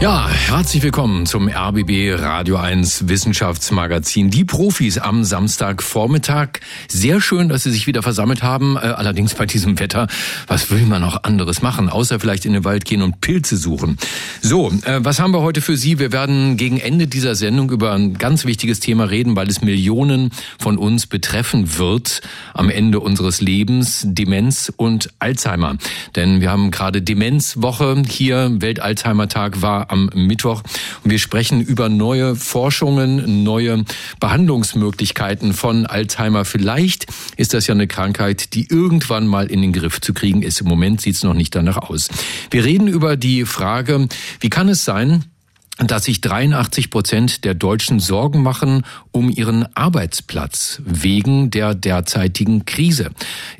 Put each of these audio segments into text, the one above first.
Ja, herzlich willkommen zum RBB Radio 1 Wissenschaftsmagazin. Die Profis am Samstagvormittag. Sehr schön, dass Sie sich wieder versammelt haben. Äh, allerdings bei diesem Wetter, was will man noch anderes machen, außer vielleicht in den Wald gehen und Pilze suchen. So, äh, was haben wir heute für Sie? Wir werden gegen Ende dieser Sendung über ein ganz wichtiges Thema reden, weil es Millionen von uns betreffen wird am Ende unseres Lebens. Demenz und Alzheimer. Denn wir haben gerade Demenzwoche hier. Welt-Alzheimer-Tag war am Mittwoch. Und wir sprechen über neue Forschungen, neue Behandlungsmöglichkeiten von Alzheimer. Vielleicht ist das ja eine Krankheit, die irgendwann mal in den Griff zu kriegen ist. Im Moment sieht es noch nicht danach aus. Wir reden über die Frage, wie kann es sein, dass sich 83 Prozent der Deutschen Sorgen machen um ihren Arbeitsplatz wegen der derzeitigen Krise.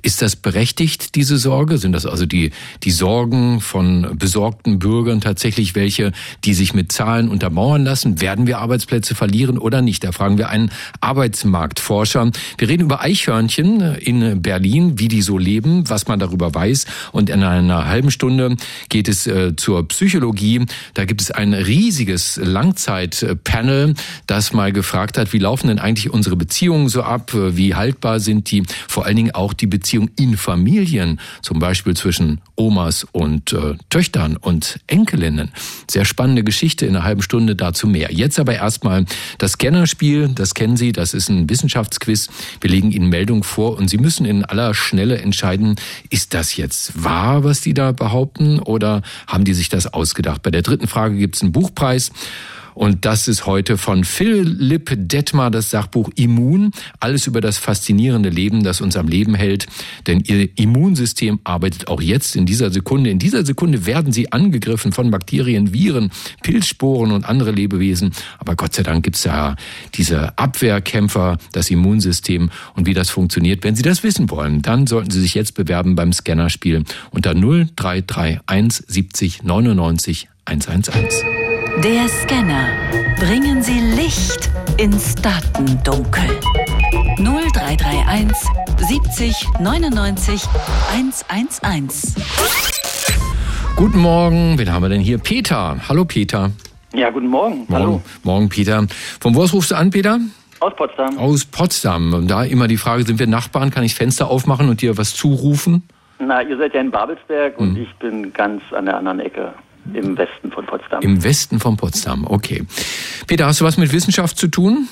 Ist das berechtigt, diese Sorge? Sind das also die, die Sorgen von besorgten Bürgern tatsächlich welche, die sich mit Zahlen untermauern lassen? Werden wir Arbeitsplätze verlieren oder nicht? Da fragen wir einen Arbeitsmarktforscher. Wir reden über Eichhörnchen in Berlin, wie die so leben, was man darüber weiß. Und in einer halben Stunde geht es äh, zur Psychologie. Da gibt es ein riesiges riesiges Langzeitpanel, das mal gefragt hat, wie laufen denn eigentlich unsere Beziehungen so ab, wie haltbar sind die, vor allen Dingen auch die Beziehung in Familien, zum Beispiel zwischen Omas und äh, Töchtern und Enkelinnen. Sehr spannende Geschichte, in einer halben Stunde dazu mehr. Jetzt aber erstmal das Scannerspiel, das kennen Sie, das ist ein Wissenschaftsquiz. Wir legen Ihnen Meldungen vor und Sie müssen in aller Schnelle entscheiden, ist das jetzt wahr, was die da behaupten, oder haben die sich das ausgedacht? Bei der dritten Frage gibt es einen Buchpreis. Preis. Und das ist heute von Philipp Detmar das Sachbuch Immun. Alles über das faszinierende Leben, das uns am Leben hält. Denn Ihr Immunsystem arbeitet auch jetzt in dieser Sekunde. In dieser Sekunde werden Sie angegriffen von Bakterien, Viren, Pilzsporen und andere Lebewesen. Aber Gott sei Dank gibt es ja diese Abwehrkämpfer, das Immunsystem und wie das funktioniert. Wenn Sie das wissen wollen, dann sollten Sie sich jetzt bewerben beim Scannerspiel unter 0331 70 99 111. Der Scanner. Bringen Sie Licht ins Datendunkel. 0331 70 99 111. Guten Morgen, wen haben wir denn hier? Peter. Hallo Peter. Ja, guten Morgen. Morgen, Hallo. Morgen Peter. Von wo aus rufst du an, Peter? Aus Potsdam. Aus Potsdam. Und Da immer die Frage, sind wir Nachbarn? Kann ich Fenster aufmachen und dir was zurufen? Na, ihr seid ja in Babelsberg und Hm. ich bin ganz an der anderen Ecke im Westen von Potsdam. Im Westen von Potsdam, okay. Peter, hast du was mit Wissenschaft zu tun?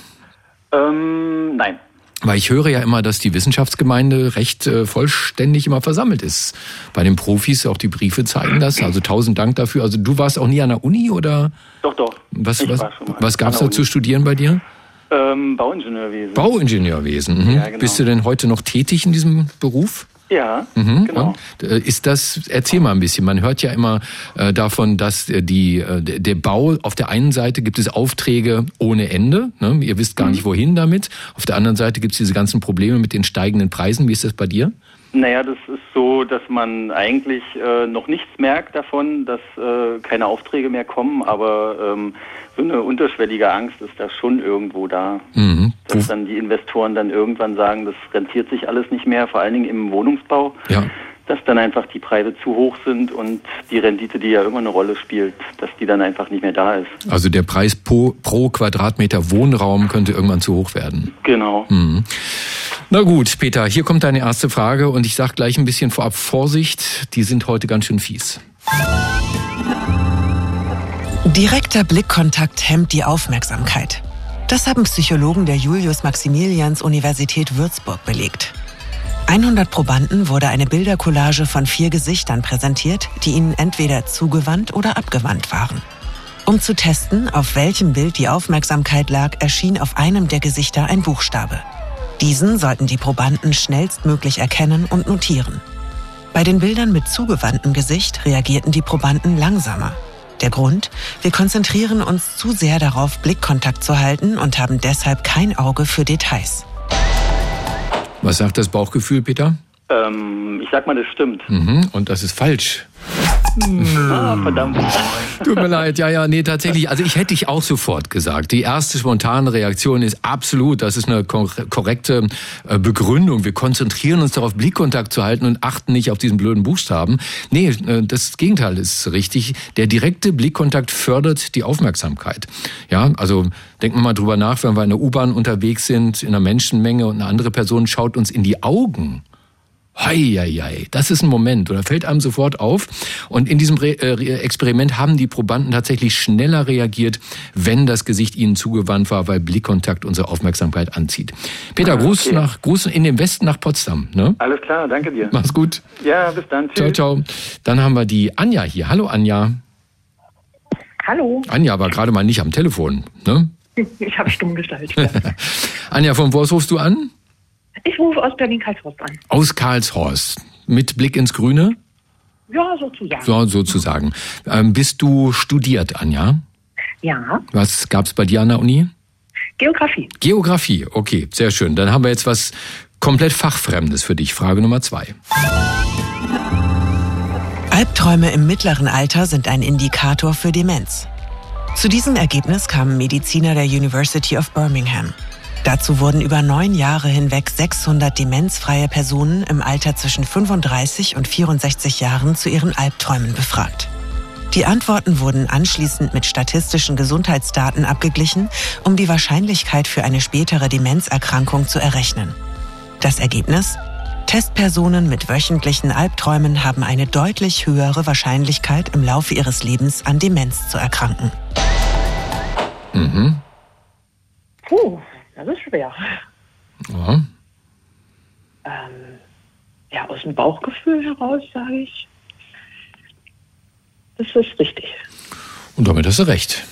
ähm, nein. Weil ich höre ja immer, dass die Wissenschaftsgemeinde recht äh, vollständig immer versammelt ist. Bei den Profis, auch die Briefe zeigen das. Also tausend Dank dafür. Also du warst auch nie an der Uni oder Doch, doch. was, ich was, was gab's an da der zu studieren bei dir? Uni. Ähm, Bauingenieurwesen. Bauingenieurwesen. Mhm. Ja, genau. Bist du denn heute noch tätig in diesem Beruf? Ja, Mhm. genau. Und, äh, ist das, erzähl mal ein bisschen. Man hört ja immer äh, davon, dass äh, die, äh, der der Bau, auf der einen Seite gibt es Aufträge ohne Ende. Ne? Ihr wisst gar Mhm. nicht, wohin damit. Auf der anderen Seite gibt es diese ganzen Probleme mit den steigenden Preisen. Wie ist das bei dir? Naja, das ist so, dass man eigentlich äh, noch nichts merkt davon, dass äh, keine Aufträge mehr kommen, aber ähm, so eine unterschwellige Angst ist da schon irgendwo da. Mhm. Dass dann die Investoren dann irgendwann sagen, das rentiert sich alles nicht mehr, vor allen Dingen im Wohnungsbau. ja. dass dann einfach die Preise zu hoch sind und die Rendite, die ja immer eine Rolle spielt, dass die dann einfach nicht mehr da ist. Also der Preis pro, pro Quadratmeter Wohnraum könnte irgendwann zu hoch werden. Genau. Mhm. Na gut, Peter, hier kommt deine erste Frage und ich sag gleich ein bisschen vorab Vorsicht, die sind heute ganz schön fies. Direkter Blickkontakt hemmt die Aufmerksamkeit. Das haben Psychologen der Julius-Maximilians-Universität Würzburg belegt. 100 Probanden wurde eine Bildercollage von vier Gesichtern präsentiert, die ihnen entweder zugewandt oder abgewandt waren. Um zu testen, auf welchem Bild die Aufmerksamkeit lag, erschien auf einem der Gesichter ein Buchstabe. Diesen sollten die Probanden schnellstmöglich erkennen und notieren. Bei den Bildern mit zugewandtem Gesicht reagierten die Probanden langsamer. Der Grund? Wir konzentrieren uns zu sehr darauf, Blickkontakt zu halten und haben deshalb kein Auge für Details. Was sagt das Bauchgefühl, Peter? Ähm, ich sag mal, das stimmt. Mhm. Und das ist falsch. Ah, verdammt. Tut mir leid, ja, ja, nee, tatsächlich. Also ich hätte ich auch sofort gesagt. Die erste spontane Reaktion ist absolut, das ist eine korrekte äh, Begründung. Wir konzentrieren uns darauf, Blickkontakt zu halten und achten nicht auf diesen blöden Buchstaben. Nee, äh, das Gegenteil ist richtig. Der direkte Blickkontakt fördert die Aufmerksamkeit. Ja, also denken wir mal drüber nach, wenn wir in der U-Bahn unterwegs sind, in einer Menschenmenge und eine andere Person schaut uns in die Augen Heieiei, das ist ein Moment, oder fällt einem sofort auf. Und in diesem Re äh, Experiment haben die Probanden tatsächlich schneller reagiert, wenn das Gesicht ihnen zugewandt war, weil Blickkontakt unsere Aufmerksamkeit anzieht. Peter, ah, Gruß nach Gruß in den Westen nach Potsdam. Ne? Alles klar, danke dir. Mach's gut. Ja, bis dann. Tschüss. Ciao, ciao. Dann haben wir die Anja hier. Hallo Anja. Hallo. Anja war gerade mal nicht am Telefon, ne? Ich habe stumm gestaltet. Anja, von wo rufst du an? Ich rufe aus Berlin-Karlshorst an. Aus Karlshorst. Mit Blick ins Grüne? Ja, sozusagen. So, sozusagen. Ähm, bist du studiert, Anja? Ja. Was gab es bei dir an der Uni? Geografie. Geografie, okay, sehr schön. Dann haben wir jetzt was komplett Fachfremdes für dich. Frage Nummer zwei. Albträume im mittleren Alter sind ein Indikator für Demenz. Zu diesem Ergebnis kamen Mediziner der University of Birmingham. Dazu wurden über neun Jahre hinweg 600 demenzfreie Personen im Alter zwischen 35 und 64 Jahren zu ihren Albträumen befragt. Die Antworten wurden anschließend mit statistischen Gesundheitsdaten abgeglichen, um die Wahrscheinlichkeit für eine spätere Demenzerkrankung zu errechnen. Das Ergebnis? Testpersonen mit wöchentlichen Albträumen haben eine deutlich höhere Wahrscheinlichkeit, im Laufe ihres Lebens an Demenz zu erkranken. Mhm. Puh, das ist schwer. Ja. Ähm, ja, aus dem Bauchgefühl heraus sage ich, das ist richtig. Und damit hast du recht.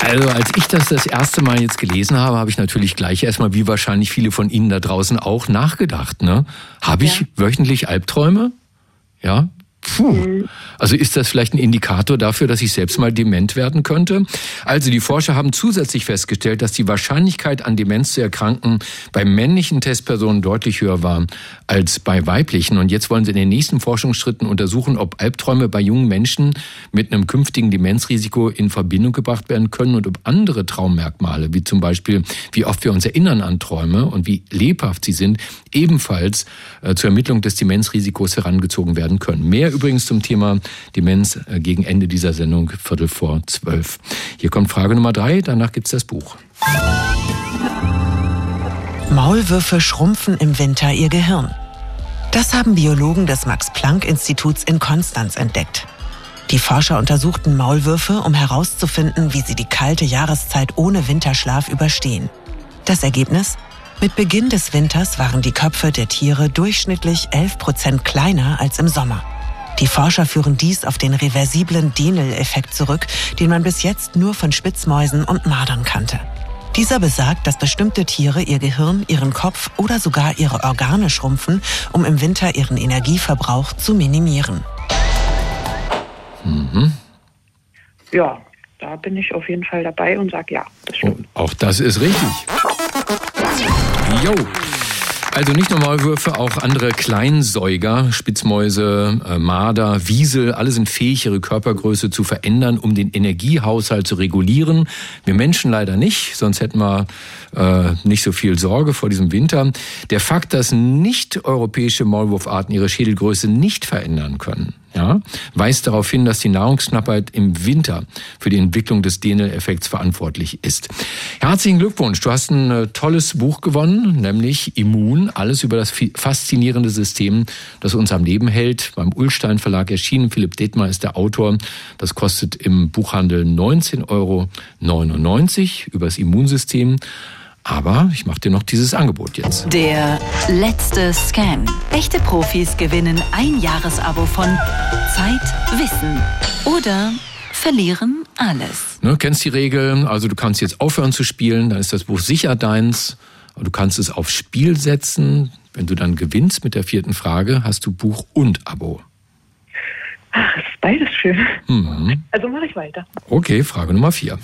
Also als ich das das erste Mal jetzt gelesen habe, habe ich natürlich gleich erstmal, wie wahrscheinlich viele von Ihnen da draußen auch, nachgedacht. Ne? Habe ich ja. wöchentlich Albträume? Ja, Puh. Also ist das vielleicht ein Indikator dafür, dass ich selbst mal dement werden könnte? Also die Forscher haben zusätzlich festgestellt, dass die Wahrscheinlichkeit an Demenz zu erkranken bei männlichen Testpersonen deutlich höher war als bei weiblichen. Und jetzt wollen sie in den nächsten Forschungsschritten untersuchen, ob Albträume bei jungen Menschen mit einem künftigen Demenzrisiko in Verbindung gebracht werden können und ob andere Traummerkmale, wie zum Beispiel, wie oft wir uns erinnern an Träume und wie lebhaft sie sind, ebenfalls äh, zur Ermittlung des Demenzrisikos herangezogen werden können. Mehr übrigens zum Thema Demenz äh, gegen Ende dieser Sendung, Viertel vor zwölf. Hier kommt Frage Nummer drei, danach gibt's das Buch. Maulwürfe schrumpfen im Winter ihr Gehirn. Das haben Biologen des Max-Planck-Instituts in Konstanz entdeckt. Die Forscher untersuchten Maulwürfe, um herauszufinden, wie sie die kalte Jahreszeit ohne Winterschlaf überstehen. Das Ergebnis? Mit Beginn des Winters waren die Köpfe der Tiere durchschnittlich 11 Prozent kleiner als im Sommer. Die Forscher führen dies auf den reversiblen Denel-Effekt zurück, den man bis jetzt nur von Spitzmäusen und Mardern kannte. Dieser besagt, dass bestimmte Tiere ihr Gehirn, ihren Kopf oder sogar ihre Organe schrumpfen, um im Winter ihren Energieverbrauch zu minimieren. Mhm. Ja, da bin ich auf jeden Fall dabei und sage ja. Das stimmt. Oh, auch das ist richtig. Jo. Also nicht nur Maulwürfe, auch andere Kleinsäuger, Spitzmäuse, äh, Marder, Wiesel, alle sind fähig, ihre Körpergröße zu verändern, um den Energiehaushalt zu regulieren. Wir Menschen leider nicht, sonst hätten wir äh, nicht so viel Sorge vor diesem Winter. Der Fakt, dass nicht europäische Maulwurfarten ihre Schädelgröße nicht verändern können, ja, weist darauf hin, dass die Nahrungsknappheit im Winter für die Entwicklung des Denel-Effekts verantwortlich ist. Herzlichen Glückwunsch, du hast ein äh, tolles Buch gewonnen, nämlich Immun, alles über das faszinierende System, das uns am Leben hält. Beim Ullstein Verlag erschienen, Philipp Detmar ist der Autor. Das kostet im Buchhandel 19,99 Euro über das Immunsystem. Aber ich mache dir noch dieses Angebot jetzt. Der letzte Scan. Echte Profis gewinnen ein Jahresabo von Zeit, Wissen oder verlieren alles. Ne, kennst die Regeln, also du kannst jetzt aufhören zu spielen, dann ist das Buch sicher deins. Du kannst es aufs Spiel setzen. Wenn du dann gewinnst mit der vierten Frage, hast du Buch und Abo. Ach, ist beides schön. Mhm. Also mache ich weiter. Okay, Frage Nummer vier.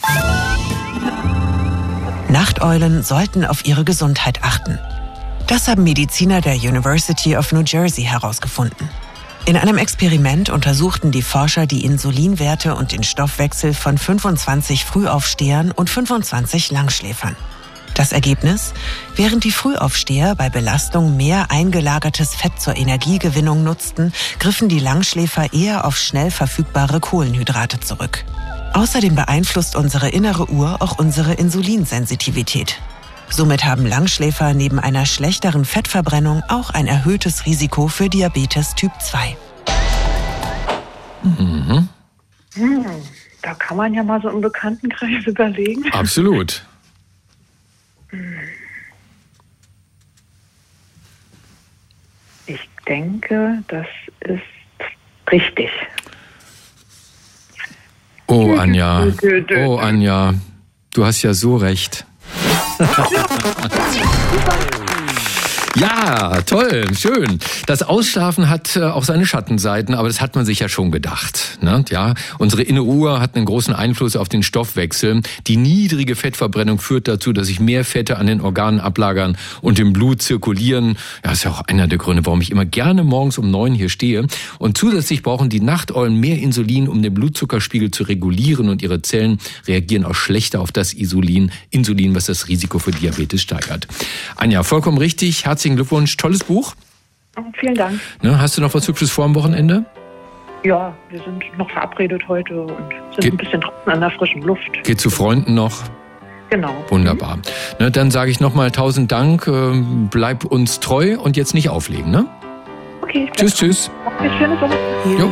Nachteulen sollten auf ihre Gesundheit achten. Das haben Mediziner der University of New Jersey herausgefunden. In einem Experiment untersuchten die Forscher die Insulinwerte und den Stoffwechsel von 25 Frühaufstehern und 25 Langschläfern. Das Ergebnis? Während die Frühaufsteher bei Belastung mehr eingelagertes Fett zur Energiegewinnung nutzten, griffen die Langschläfer eher auf schnell verfügbare Kohlenhydrate zurück. Außerdem beeinflusst unsere innere Uhr auch unsere Insulinsensitivität. Somit haben Langschläfer neben einer schlechteren Fettverbrennung auch ein erhöhtes Risiko für Diabetes Typ 2. Mhm. Hm, da kann man ja mal so im Bekanntenkreis überlegen. Absolut. Ich denke, das ist richtig. Oh, Anja. Oh, Anja. Du hast ja so recht. Ja, toll, schön. Das Ausschlafen hat äh, auch seine Schattenseiten, aber das hat man sich ja schon gedacht. Ne? Ja, unsere innere Uhr hat einen großen Einfluss auf den Stoffwechsel. Die niedrige Fettverbrennung führt dazu, dass sich mehr Fette an den Organen ablagern und im Blut zirkulieren. Ja, ist ja auch einer der Gründe, warum ich immer gerne morgens um neun hier stehe. Und zusätzlich brauchen die Nachteulen mehr Insulin, um den Blutzuckerspiegel zu regulieren und ihre Zellen reagieren auch schlechter auf das Insulin, Insulin, was das Risiko für Diabetes steigert. Anja, vollkommen richtig. Herzlichen herzlichen Glückwunsch. Tolles Buch. Vielen Dank. Ne, hast du noch was Hübsches vor am Wochenende? Ja, wir sind noch verabredet heute und sind Ge ein bisschen draußen an der frischen Luft. Geht zu Freunden noch? Genau. Wunderbar. Mhm. Ne, dann sage ich nochmal tausend Dank. Äh, bleib uns treu und jetzt nicht auflegen, ne? Okay. Tschüss, tschüss. Okay, schöne Woche. Jo.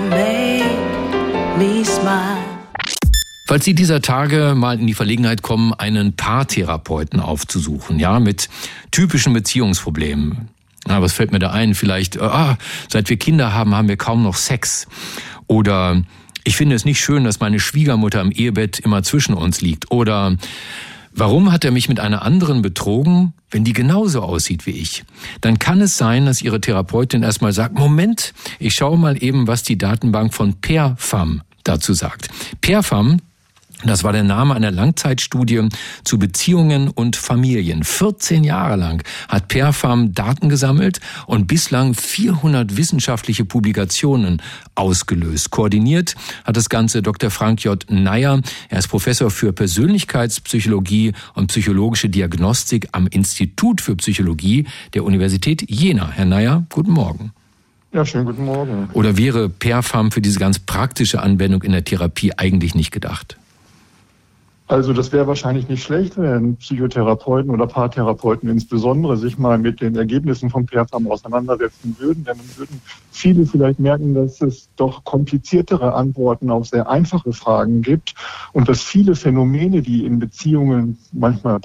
Falls Sie dieser Tage mal in die Verlegenheit kommen, einen Paartherapeuten aufzusuchen, ja, mit typischen Beziehungsproblemen. Ja, was fällt mir da ein? Vielleicht, ah, seit wir Kinder haben, haben wir kaum noch Sex. Oder ich finde es nicht schön, dass meine Schwiegermutter im Ehebett immer zwischen uns liegt. Oder Warum hat er mich mit einer anderen betrogen, wenn die genauso aussieht wie ich? Dann kann es sein, dass Ihre Therapeutin erstmal sagt, Moment, ich schaue mal eben, was die Datenbank von Perfam dazu sagt. Perfam das war der Name einer Langzeitstudie zu Beziehungen und Familien. 14 Jahre lang hat Perfam Daten gesammelt und bislang 400 wissenschaftliche Publikationen ausgelöst. Koordiniert hat das Ganze Dr. Frank J. Neyer. Er ist Professor für Persönlichkeitspsychologie und psychologische Diagnostik am Institut für Psychologie der Universität Jena. Herr Neyer, guten Morgen. Ja, schönen guten Morgen. Oder wäre Perfam für diese ganz praktische Anwendung in der Therapie eigentlich nicht gedacht? Also das wäre wahrscheinlich nicht schlecht, wenn Psychotherapeuten oder Paartherapeuten insbesondere sich mal mit den Ergebnissen von PERFAM auseinandersetzen würden, denn dann würden viele vielleicht merken, dass es doch kompliziertere Antworten auf sehr einfache Fragen gibt und dass viele Phänomene, die in Beziehungen manchmal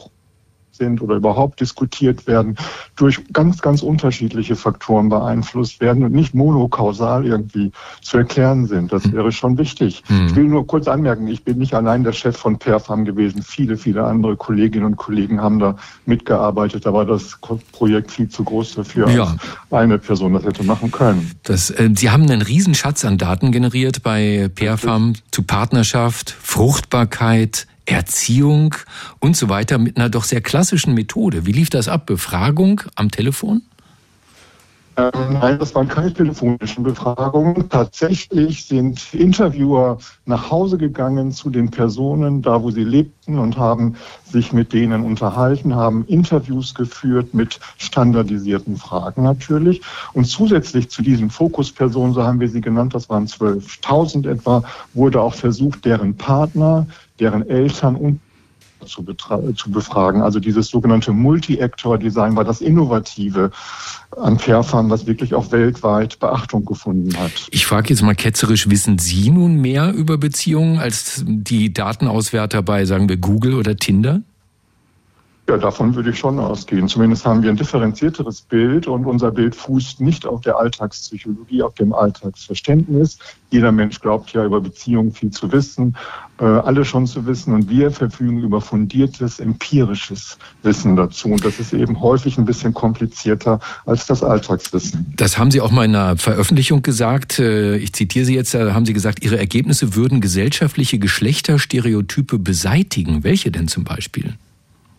sind oder überhaupt diskutiert werden, durch ganz, ganz unterschiedliche Faktoren beeinflusst werden und nicht monokausal irgendwie zu erklären sind. Das hm. wäre schon wichtig. Mhm. Ich will nur kurz anmerken, ich bin nicht allein der Chef von Perfam gewesen. Viele, viele andere Kolleginnen und Kollegen haben da mitgearbeitet. Da war das Projekt viel zu groß dafür, ja. als eine Person das hätte machen können. Das, äh, Sie haben einen Riesenschatz an Daten generiert bei Perfam zu Partnerschaft, Fruchtbarkeit, Erziehung und so weiter mit einer doch sehr klassischen Methode. Wie lief das ab? Befragung am Telefon? Nein, das waren keine telefonischen Befragungen. Tatsächlich sind Interviewer nach Hause gegangen zu den Personen, da wo sie lebten und haben sich mit denen unterhalten, haben Interviews geführt mit standardisierten Fragen natürlich. Und zusätzlich zu diesen Fokuspersonen, so haben wir sie genannt, das waren 12.000 etwa, wurde auch versucht, deren Partner, deren Eltern und zu, zu befragen. Also dieses sogenannte Multi-Actor-Design war das Innovative an Fairfarm, was wirklich auch weltweit Beachtung gefunden hat. Ich frage jetzt mal ketzerisch, wissen Sie nun mehr über Beziehungen als die Datenauswerter bei, sagen wir, Google oder Tinder? Ja, davon würde ich schon ausgehen. Zumindest haben wir ein differenzierteres Bild und unser Bild fußt nicht auf der Alltagspsychologie, auf dem Alltagsverständnis. Jeder Mensch glaubt ja über Beziehungen viel zu wissen, äh, alle schon zu wissen und wir verfügen über fundiertes empirisches Wissen dazu. Und das ist eben häufig ein bisschen komplizierter als das Alltagswissen. Das haben Sie auch mal in einer Veröffentlichung gesagt. Äh, ich zitiere Sie jetzt, da haben Sie gesagt, Ihre Ergebnisse würden gesellschaftliche Geschlechterstereotype beseitigen. Welche denn zum Beispiel?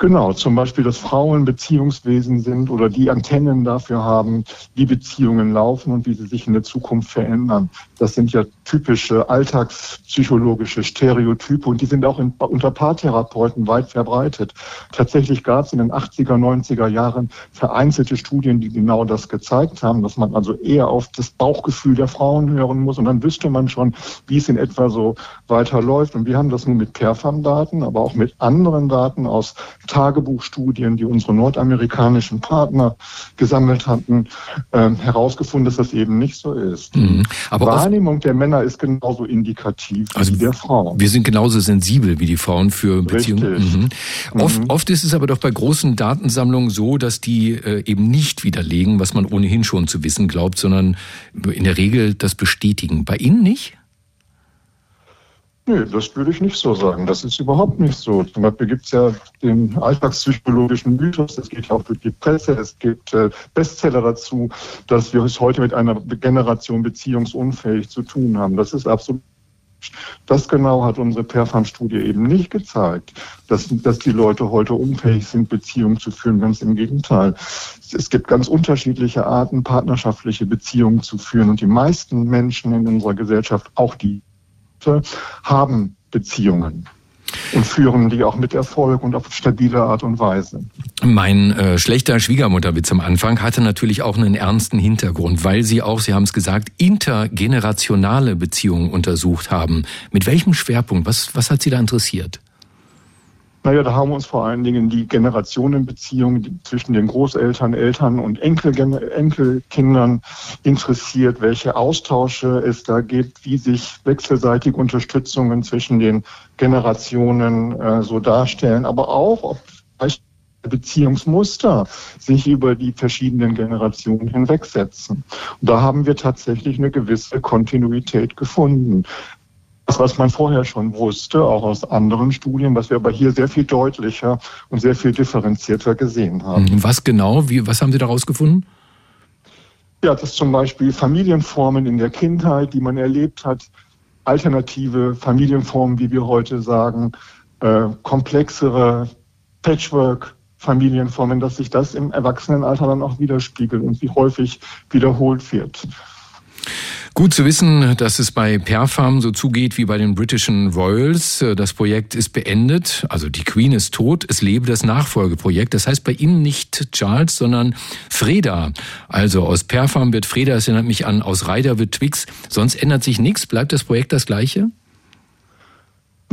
Genau, zum Beispiel, dass Frauen Beziehungswesen sind oder die Antennen dafür haben, wie Beziehungen laufen und wie sie sich in der Zukunft verändern. Das sind ja typische alltagspsychologische Stereotype und die sind auch in, unter Paartherapeuten weit verbreitet. Tatsächlich gab es in den 80er, 90er Jahren vereinzelte Studien, die genau das gezeigt haben, dass man also eher auf das Bauchgefühl der Frauen hören muss und dann wüsste man schon, wie es in etwa so weiterläuft. Und wir haben das nun mit Perfam-Daten, aber auch mit anderen Daten aus Tagebuchstudien, die unsere nordamerikanischen Partner gesammelt hatten, äh, herausgefunden, dass das eben nicht so ist. Mhm. Wahrnehmung der Männer ist genauso indikativ also wie der Frauen. Wir sind genauso sensibel wie die Frauen für Beziehungen. Mhm. Oft, mhm. oft ist es aber doch bei großen Datensammlungen so, dass die äh, eben nicht widerlegen, was man ohnehin schon zu wissen glaubt, sondern in der Regel das bestätigen. Bei Ihnen nicht? Nee, das würde ich nicht so sagen. Das ist überhaupt nicht so. Zum Beispiel gibt es ja den alltagspsychologischen Mythos, es geht ja auch durch die Presse, es gibt äh, Bestseller dazu, dass wir es heute mit einer Generation beziehungsunfähig zu tun haben. Das ist absolut das genau hat unsere Perfam-Studie eben nicht gezeigt, dass, dass die Leute heute unfähig sind, Beziehungen zu führen. Ganz im Gegenteil. Es gibt ganz unterschiedliche Arten, partnerschaftliche Beziehungen zu führen. Und die meisten Menschen in unserer Gesellschaft, auch die haben Beziehungen und führen die auch mit Erfolg und auf stabile Art und Weise. Mein äh, schlechter Schwiegermutterwitz am Anfang hatte natürlich auch einen ernsten Hintergrund, weil Sie auch, Sie haben es gesagt, intergenerationale Beziehungen untersucht haben. Mit welchem Schwerpunkt? Was, was hat Sie da interessiert? Naja, da haben uns vor allen Dingen die Generationenbeziehungen zwischen den Großeltern, Eltern und Enkel, Enkelkindern interessiert, welche Austausche es da gibt, wie sich wechselseitige Unterstützungen zwischen den Generationen äh, so darstellen, aber auch, ob Beziehungsmuster sich über die verschiedenen Generationen hinwegsetzen. Und da haben wir tatsächlich eine gewisse Kontinuität gefunden was man vorher schon wusste, auch aus anderen Studien, was wir aber hier sehr viel deutlicher und sehr viel differenzierter gesehen haben. Mhm. Was genau? Wie, was haben Sie daraus gefunden? Ja, dass zum Beispiel Familienformen in der Kindheit, die man erlebt hat, alternative Familienformen, wie wir heute sagen, äh, komplexere Patchwork-Familienformen, dass sich das im Erwachsenenalter dann auch widerspiegelt und wie häufig wiederholt wird. Gut zu wissen, dass es bei Perfarm so zugeht wie bei den britischen Royals. Das Projekt ist beendet, also die Queen ist tot, es lebe das Nachfolgeprojekt. Das heißt bei Ihnen nicht Charles, sondern Freda. Also aus Perfarm wird Freda, das erinnert mich an, aus Ryder wird Twix. Sonst ändert sich nichts, bleibt das Projekt das gleiche?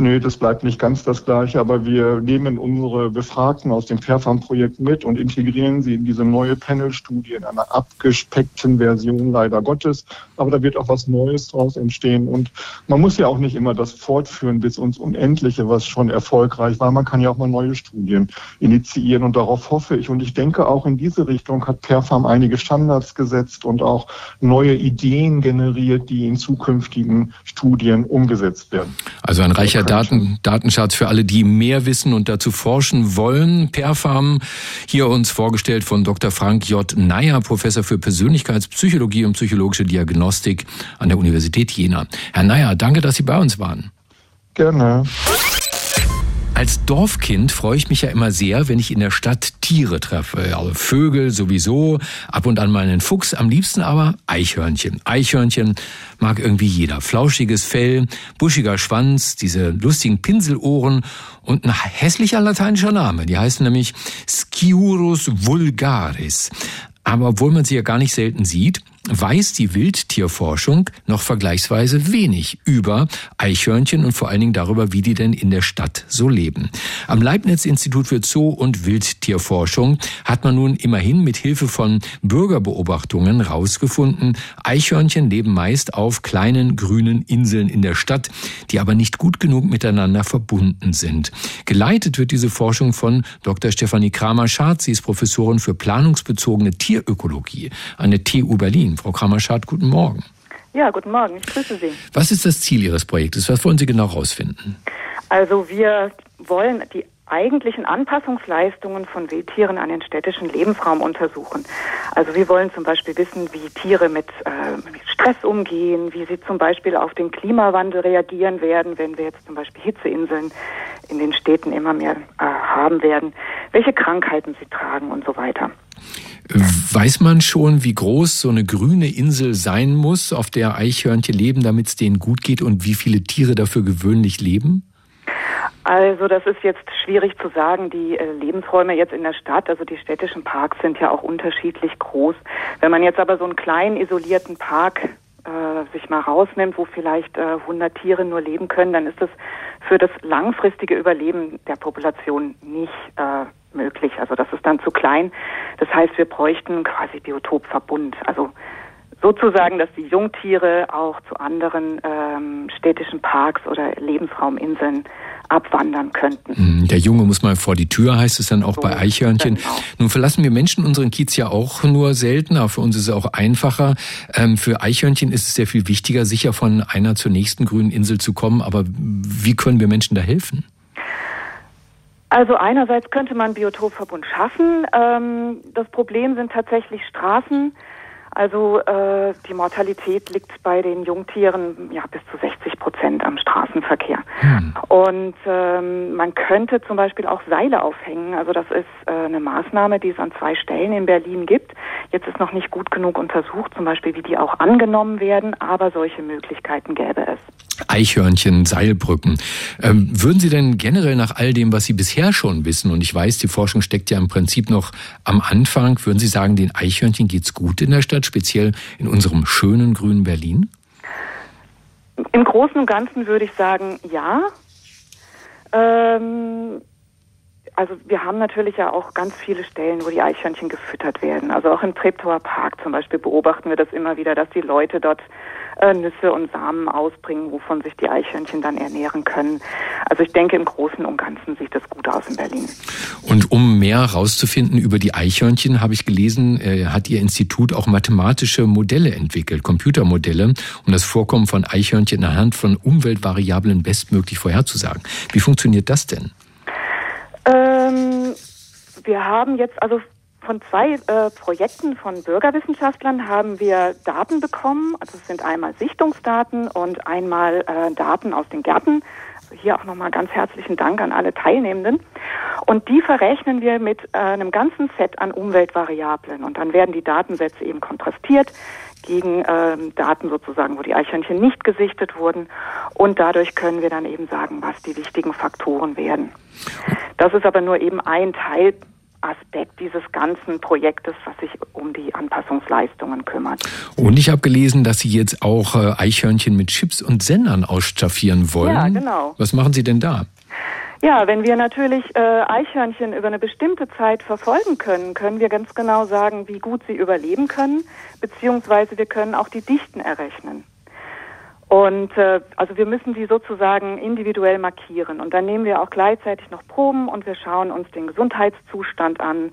Nee, das bleibt nicht ganz das Gleiche, aber wir nehmen unsere Befragten aus dem Fairfarm-Projekt mit und integrieren sie in diese neue Panel-Studie in einer abgespeckten Version, leider Gottes. Aber da wird auch was Neues draus entstehen. Und man muss ja auch nicht immer das fortführen bis uns Unendliche, was schon erfolgreich war. Man kann ja auch mal neue Studien initiieren und darauf hoffe ich. Und ich denke, auch in diese Richtung hat Perfarm einige Standards gesetzt und auch neue Ideen generiert, die in zukünftigen Studien umgesetzt werden. Also ein reicher Daten, Datenschatz für alle, die mehr wissen und dazu forschen wollen. Perfarm hier uns vorgestellt von Dr. Frank J. Neyer, Professor für Persönlichkeitspsychologie und psychologische Diagnostik an der Universität Jena. Herr Neyer, danke, dass Sie bei uns waren. Gerne. Als Dorfkind freue ich mich ja immer sehr, wenn ich in der Stadt Tiere treffe. Also Vögel sowieso, ab und an mal einen Fuchs, am liebsten aber Eichhörnchen. Eichhörnchen mag irgendwie jeder. Flauschiges Fell, buschiger Schwanz, diese lustigen Pinselohren und ein hässlicher lateinischer Name. Die heißen nämlich Sciurus vulgaris. Aber obwohl man sie ja gar nicht selten sieht, weiß die Wildtierforschung noch vergleichsweise wenig über Eichhörnchen und vor allen Dingen darüber, wie die denn in der Stadt so leben. Am Leibniz-Institut für Zoo- und Wildtierforschung hat man nun immerhin mit Hilfe von Bürgerbeobachtungen rausgefunden, Eichhörnchen leben meist auf kleinen grünen Inseln in der Stadt, die aber nicht gut genug miteinander verbunden sind. Geleitet wird diese Forschung von Dr. Stefanie Kramer-Schardt. Sie ist Professorin für planungsbezogene Tierökologie an der TU Berlin. Frau Kramer-Schad, guten Morgen. Ja, guten Morgen, ich grüße Sie. Was ist das Ziel Ihres Projektes? Was wollen Sie genau herausfinden? Also wir wollen die eigentlichen Anpassungsleistungen von Wildtieren an den städtischen Lebensraum untersuchen. Also wir wollen zum Beispiel wissen, wie Tiere mit, äh, mit Stress umgehen, wie sie zum Beispiel auf den Klimawandel reagieren werden, wenn wir jetzt zum Beispiel Hitzeinseln in den Städten immer mehr äh, haben werden, welche Krankheiten sie tragen und so weiter. Weiß man schon, wie groß so eine grüne Insel sein muss, auf der Eichhörnchen leben, damit es denen gut geht und wie viele Tiere dafür gewöhnlich leben? Also das ist jetzt schwierig zu sagen. Die äh, Lebensräume jetzt in der Stadt, also die städtischen Parks sind ja auch unterschiedlich groß. Wenn man jetzt aber so einen kleinen isolierten Park äh, sich mal rausnimmt, wo vielleicht äh, 100 Tiere nur leben können, dann ist das für das langfristige Überleben der Population nicht äh, möglich. Also das ist dann zu klein. Das heißt, wir bräuchten quasi Biotopverbund. Also sozusagen, dass die Jungtiere auch zu anderen ähm, städtischen Parks oder Lebensrauminseln abwandern könnten. Hm, der Junge muss mal vor die Tür, heißt es dann auch so, bei Eichhörnchen. Genau. Nun verlassen wir Menschen unseren Kiez ja auch nur seltener. Für uns ist es auch einfacher. Ähm, für Eichhörnchen ist es sehr viel wichtiger, sicher von einer zur nächsten grünen Insel zu kommen. Aber wie können wir Menschen da helfen? Also einerseits könnte man Biotopverbund schaffen. Ähm, das Problem sind tatsächlich Straßen. Also äh, die Mortalität liegt bei den Jungtieren ja bis zu 60 Prozent am Straßenverkehr. Hm. Und ähm, man könnte zum Beispiel auch Seile aufhängen. Also das ist äh, eine Maßnahme, die es an zwei Stellen in Berlin gibt. Jetzt ist noch nicht gut genug untersucht, zum Beispiel wie die auch angenommen werden, aber solche Möglichkeiten gäbe es. Eichhörnchen, Seilbrücken. Ähm, würden Sie denn generell nach all dem, was Sie bisher schon wissen, und ich weiß, die Forschung steckt ja im Prinzip noch am Anfang, würden Sie sagen, den Eichhörnchen geht's gut in der Stadt, speziell in unserem schönen grünen Berlin? Im Großen und Ganzen würde ich sagen, ja. Ähm, also wir haben natürlich ja auch ganz viele Stellen, wo die Eichhörnchen gefüttert werden. Also auch im Treptower Park zum Beispiel beobachten wir das immer wieder, dass die Leute dort äh, Nüsse und Samen ausbringen, wovon sich die Eichhörnchen dann ernähren können. Also ich denke, im Großen und Ganzen sieht das gut aus in Berlin. Und um mehr herauszufinden über die Eichhörnchen, habe ich gelesen, äh, hat Ihr Institut auch mathematische Modelle entwickelt, Computermodelle, um das Vorkommen von Eichhörnchen anhand von Umweltvariablen bestmöglich vorherzusagen. Wie funktioniert das denn? Ähm, wir haben jetzt also von zwei äh, Projekten von Bürgerwissenschaftlern haben wir Daten bekommen. Also es sind einmal Sichtungsdaten und einmal äh, Daten aus den Gärten. Hier auch nochmal ganz herzlichen Dank an alle Teilnehmenden. Und die verrechnen wir mit äh, einem ganzen Set an Umweltvariablen. Und dann werden die Datensätze eben kontrastiert gegen ähm, Daten sozusagen, wo die Eichhörnchen nicht gesichtet wurden. Und dadurch können wir dann eben sagen, was die wichtigen Faktoren werden. Das ist aber nur eben ein Teil Aspekt dieses ganzen Projektes, was sich um die Anpassungsleistungen kümmert. Und ich habe gelesen, dass Sie jetzt auch äh, Eichhörnchen mit Chips und Sendern ausstaffieren wollen. Ja, genau. Was machen Sie denn da? Ja, wenn wir natürlich äh, Eichhörnchen über eine bestimmte Zeit verfolgen können, können wir ganz genau sagen, wie gut sie überleben können, beziehungsweise wir können auch die Dichten errechnen. Und äh, also wir müssen die sozusagen individuell markieren. Und dann nehmen wir auch gleichzeitig noch Proben und wir schauen uns den Gesundheitszustand an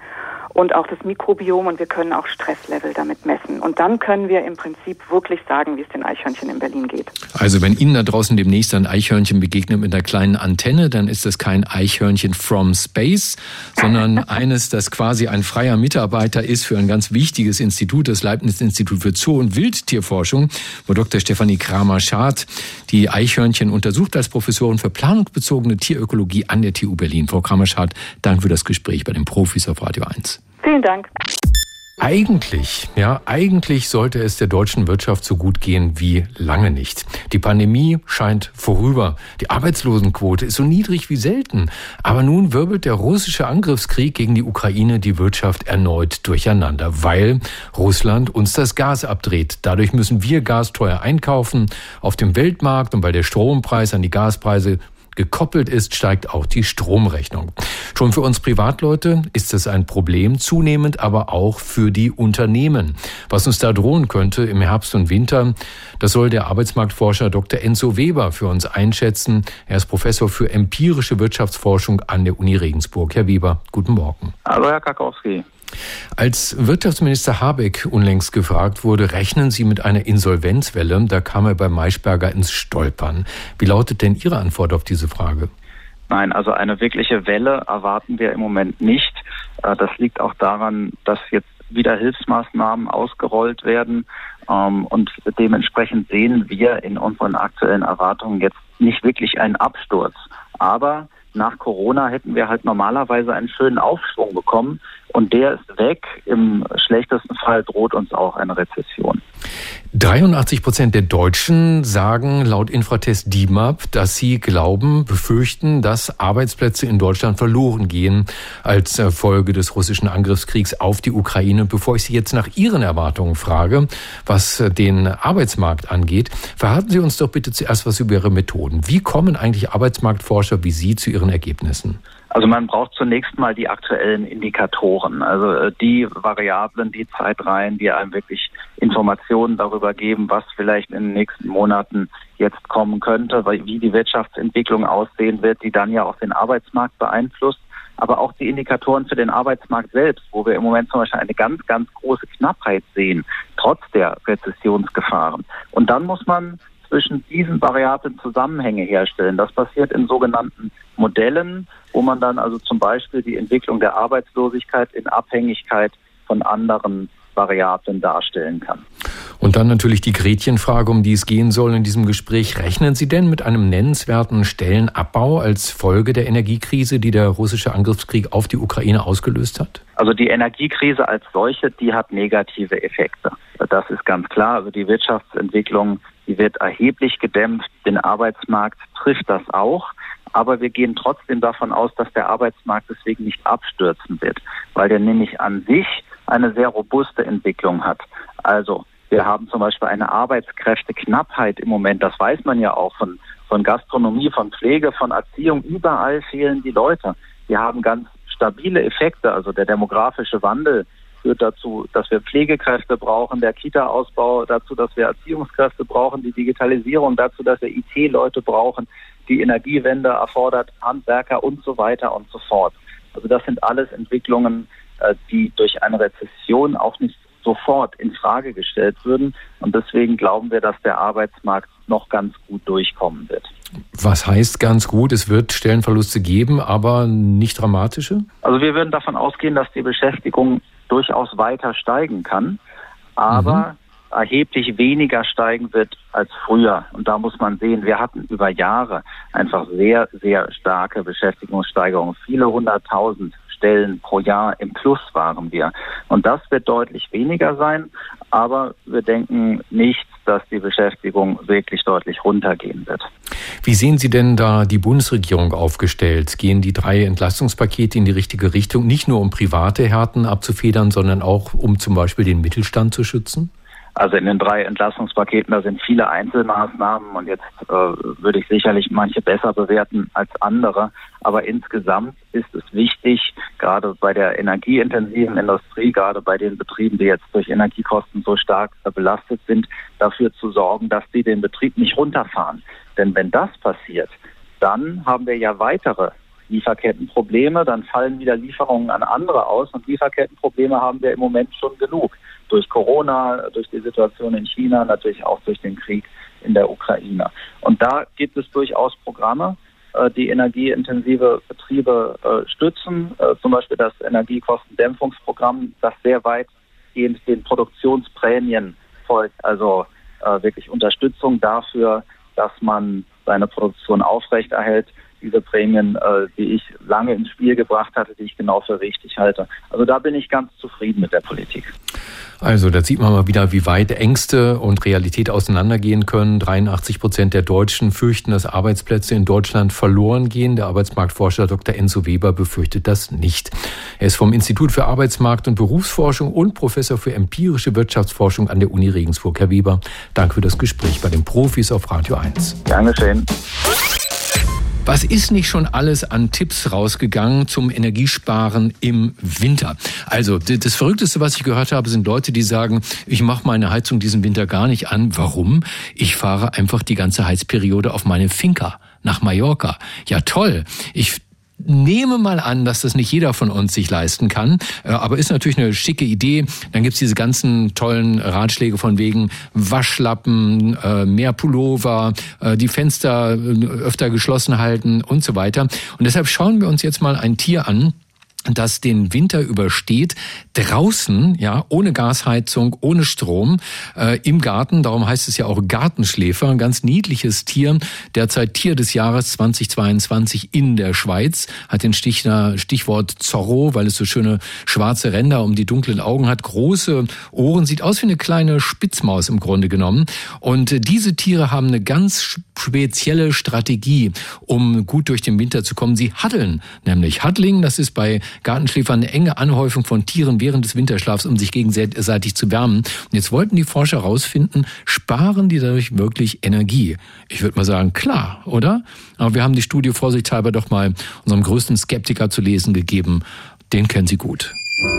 und auch das Mikrobiom und wir können auch Stresslevel damit messen. Und dann können wir im Prinzip wirklich sagen, wie es den Eichhörnchen in Berlin geht. Also wenn Ihnen da draußen demnächst ein Eichhörnchen begegnet mit einer kleinen Antenne, dann ist das kein Eichhörnchen from Space, sondern eines, das quasi ein freier Mitarbeiter ist für ein ganz wichtiges Institut, das Leibniz-Institut für Zoo- und Wildtierforschung, wo Dr. Stefanie Kramer-Schad die Eichhörnchen untersucht als Professorin für planungsbezogene Tierökologie an der TU Berlin. Frau Kramer-Schad, danke für das Gespräch bei den Profis auf Radio 1. Vielen Dank. Eigentlich, ja, eigentlich sollte es der deutschen Wirtschaft so gut gehen wie lange nicht. Die Pandemie scheint vorüber. Die Arbeitslosenquote ist so niedrig wie selten. Aber nun wirbelt der russische Angriffskrieg gegen die Ukraine die Wirtschaft erneut durcheinander, weil Russland uns das Gas abdreht. Dadurch müssen wir Gas teuer einkaufen auf dem Weltmarkt und weil der Strompreis an die Gaspreise gekoppelt ist, steigt auch die Stromrechnung. Schon für uns Privatleute ist es ein Problem, zunehmend aber auch für die Unternehmen. Was uns da drohen könnte im Herbst und Winter, das soll der Arbeitsmarktforscher Dr. Enzo Weber für uns einschätzen. Er ist Professor für empirische Wirtschaftsforschung an der Uni Regensburg. Herr Weber, guten Morgen. Hallo, Herr Kakowski. Als Wirtschaftsminister Habeck unlängst gefragt wurde, rechnen Sie mit einer Insolvenzwelle, da kam er bei Maischberger ins Stolpern. Wie lautet denn Ihre Antwort auf diese Frage? Nein, also eine wirkliche Welle erwarten wir im Moment nicht. Äh, das liegt auch daran, dass jetzt wieder Hilfsmaßnahmen ausgerollt werden. Ähm, und dementsprechend sehen wir in unseren aktuellen Erwartungen jetzt nicht wirklich einen Absturz. Aber nach Corona hätten wir halt normalerweise einen schönen Aufschwung bekommen und der ist weg. Im schlechtesten Fall droht uns auch eine Rezession. 83 Prozent der Deutschen sagen laut Infratest DIMAP, dass sie glauben, befürchten, dass Arbeitsplätze in Deutschland verloren gehen als äh, Folge des russischen Angriffskriegs auf die Ukraine. Bevor ich Sie jetzt nach Ihren Erwartungen frage, was äh, den Arbeitsmarkt angeht, verraten Sie uns doch bitte zuerst was über Ihre Methoden. Wie kommen eigentlich Arbeitsmarktforscher wie Sie zu Ihren Ergebnissen? Also man braucht zunächst mal die aktuellen Indikatoren, also äh, die Variablen, die Zeitreihen, die einem wirklich Informationen darüber geben, was vielleicht in den nächsten Monaten jetzt kommen könnte, wie die Wirtschaftsentwicklung aussehen wird, die dann ja auch den Arbeitsmarkt beeinflusst aber auch die Indikatoren für den Arbeitsmarkt selbst, wo wir im Moment zum Beispiel eine ganz, ganz große Knappheit sehen, trotz der Rezessionsgefahren. Und dann muss man zwischen diesen Variablen Zusammenhänge herstellen. Das passiert in sogenannten Modellen, wo man dann also zum Beispiel die Entwicklung der Arbeitslosigkeit in Abhängigkeit von anderen Variablen darstellen kann. Und dann natürlich die Gretchenfrage, um die es gehen soll in diesem Gespräch. Rechnen Sie denn mit einem nennenswerten Stellenabbau als Folge der Energiekrise, die der russische Angriffskrieg auf die Ukraine ausgelöst hat? Also die Energiekrise als solche, die hat negative Effekte. Das ist ganz klar. Also die Wirtschaftsentwicklung, die wird erheblich gedämpft. Den Arbeitsmarkt trifft das auch. Aber wir gehen trotzdem davon aus, dass der Arbeitsmarkt deswegen nicht abstürzen wird, weil der nämlich an sich eine sehr robuste Entwicklung hat. Also wir haben zum Beispiel eine Arbeitskräfteknappheit im Moment. Das weiß man ja auch von, von Gastronomie, von Pflege, von Erziehung. Überall fehlen die Leute. Wir haben ganz stabile Effekte. Also der demografische Wandel führt dazu, dass wir Pflegekräfte brauchen, der Kita-Ausbau dazu, dass wir Erziehungskräfte brauchen, die Digitalisierung dazu, dass wir IT-Leute brauchen, die Energiewende erfordert Handwerker und so weiter und so fort. Also das sind alles Entwicklungen, äh, die durch eine Rezession auch nicht sofort in Frage gestellt würden. Und deswegen glauben wir, dass der Arbeitsmarkt noch ganz gut durchkommen wird. Was heißt ganz gut? Es wird Stellenverluste geben, aber nicht dramatische? Also wir würden davon ausgehen, dass die Beschäftigung durchaus weiter steigen kann, aber mhm. erheblich weniger steigen wird als früher. Und da muss man sehen, wir hatten über Jahre einfach sehr, sehr starke Beschäftigungssteigerungen, viele hunderttausend Stellen pro Jahr im Plus waren wir. Und das wird deutlich weniger sein, aber wir denken nicht, dass die Beschäftigung wirklich deutlich runtergehen wird. Wie sehen Sie denn da die Bundesregierung aufgestellt? Gehen die drei Entlastungspakete in die richtige Richtung, nicht nur um private Härten abzufedern, sondern auch um zum Beispiel den Mittelstand zu schützen? Also in den drei Entlastungspaketen, da sind viele Einzelmaßnahmen und jetzt äh, würde ich sicherlich manche besser bewerten als andere. Aber insgesamt ist es wichtig, gerade bei der energieintensiven Industrie, gerade bei den Betrieben, die jetzt durch Energiekosten so stark belastet sind, dafür zu sorgen, dass die den Betrieb nicht runterfahren. Denn wenn das passiert, dann haben wir ja weitere Lieferkettenprobleme, dann fallen wieder Lieferungen an andere aus und Lieferkettenprobleme haben wir im Moment schon genug durch Corona, durch die Situation in China, natürlich auch durch den Krieg in der Ukraine. Und da gibt es durchaus Programme, äh, die energieintensive Betriebe äh, stützen, äh, zum Beispiel das Energiekostendämpfungsprogramm, das sehr weitgehend den Produktionsprämien folgt, also wirklich Unterstützung dafür, dass man seine Produktion aufrechterhält diese Prämien, äh, die ich lange ins Spiel gebracht hatte, die ich genau für richtig halte. Also da bin ich ganz zufrieden mit der Politik. Also da sieht man mal wieder, wie weit Ängste und Realität auseinandergehen können. 83 Prozent der Deutschen fürchten, dass Arbeitsplätze in Deutschland verloren gehen. Der Arbeitsmarktforscher Dr. Enzo Weber befürchtet das nicht. Er ist vom Institut für Arbeitsmarkt und Berufsforschung und Professor für empirische Wirtschaftsforschung an der Uni Regensburg. Herr Weber, danke für das Gespräch bei den Profis auf Radio 1. Dankeschön. Was ist nicht schon alles an Tipps rausgegangen zum Energiesparen im Winter? Also das Verrückteste, was ich gehört habe, sind Leute, die sagen, ich mache meine Heizung diesen Winter gar nicht an. Warum? Ich fahre einfach die ganze Heizperiode auf meine Finca nach Mallorca. Ja toll. Ich nehme mal an, dass das nicht jeder von uns sich leisten kann, äh, aber ist natürlich eine schicke Idee. Dann gibt's diese ganzen tollen Ratschläge von wegen Waschlappen, äh, mehr Pullover, äh, die Fenster öfter geschlossen halten und so weiter. Und deshalb schauen wir uns jetzt mal ein Tier an, das den Winter übersteht, draußen, ja, ohne Gasheizung, ohne Strom, äh, im Garten. Darum heißt es ja auch Gartenschläfer, ein ganz niedliches Tier. Derzeit Tier des Jahres 2022 in der Schweiz. Hat den Stichwort Zorro, weil es so schöne schwarze Ränder um die dunklen Augen hat, große Ohren, sieht aus wie eine kleine Spitzmaus im Grunde genommen. Und diese Tiere haben eine ganz spezielle Strategie, um gut durch den Winter zu kommen. Sie haddeln, nämlich Huddling, das ist bei Gartenschläfer eine enge Anhäufung von Tieren während des Winterschlafs, um sich gegenseitig zu wärmen. Und jetzt wollten die Forscher herausfinden, sparen die dadurch wirklich Energie? Ich würde mal sagen, klar, oder? Aber wir haben die Studie vorsichtshalber doch mal unserem größten Skeptiker zu lesen gegeben. Den kennen Sie gut.